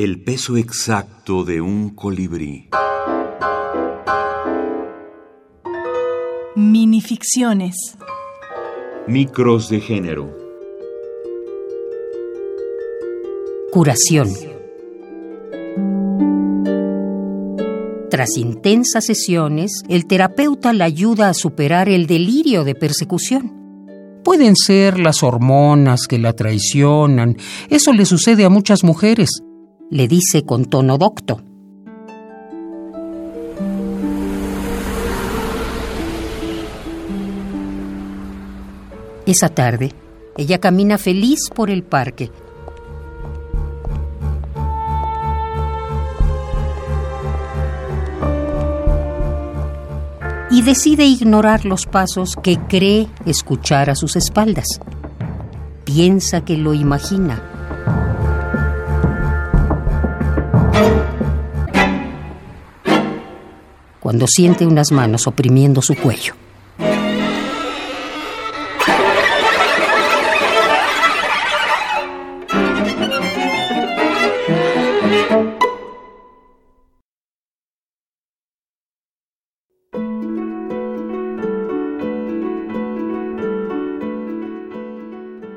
El peso exacto de un colibrí. Minificciones. Micros de género. Curación. Tras intensas sesiones, el terapeuta la ayuda a superar el delirio de persecución. Pueden ser las hormonas que la traicionan. Eso le sucede a muchas mujeres, le dice con tono docto. Esa tarde, ella camina feliz por el parque, y decide ignorar los pasos que cree escuchar a sus espaldas. Piensa que lo imagina. Cuando siente unas manos oprimiendo su cuello.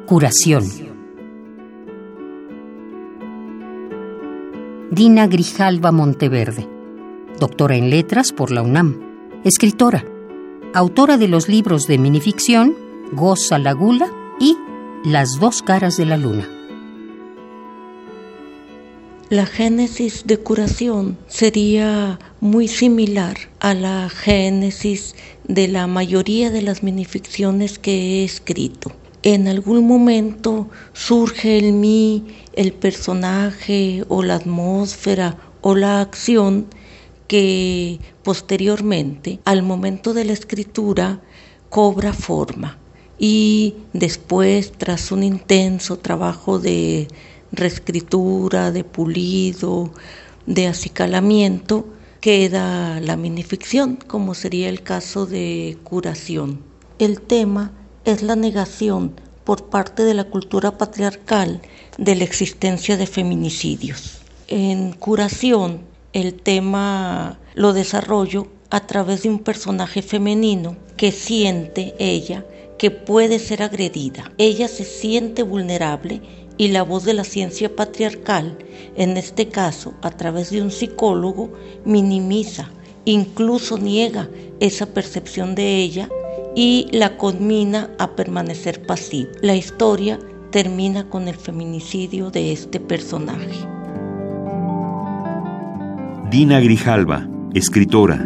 Curación. Dina Grijalva Monteverde, doctora en letras por la UNAM, escritora, autora de los libros de minificción Goza la Gula y Las dos caras de la luna. La génesis de curación sería muy similar a la génesis de la mayoría de las minificciones que he escrito en algún momento surge en mí el personaje o la atmósfera o la acción que posteriormente, al momento de la escritura, cobra forma. Y después, tras un intenso trabajo de reescritura, de pulido, de acicalamiento, queda la minificción, como sería el caso de curación. El tema es la negación por parte de la cultura patriarcal de la existencia de feminicidios. En curación, el tema lo desarrollo a través de un personaje femenino que siente ella que puede ser agredida. Ella se siente vulnerable y la voz de la ciencia patriarcal, en este caso a través de un psicólogo, minimiza, incluso niega esa percepción de ella y la conmina a permanecer pasiva. La historia termina con el feminicidio de este personaje. Dina Grijalva, escritora,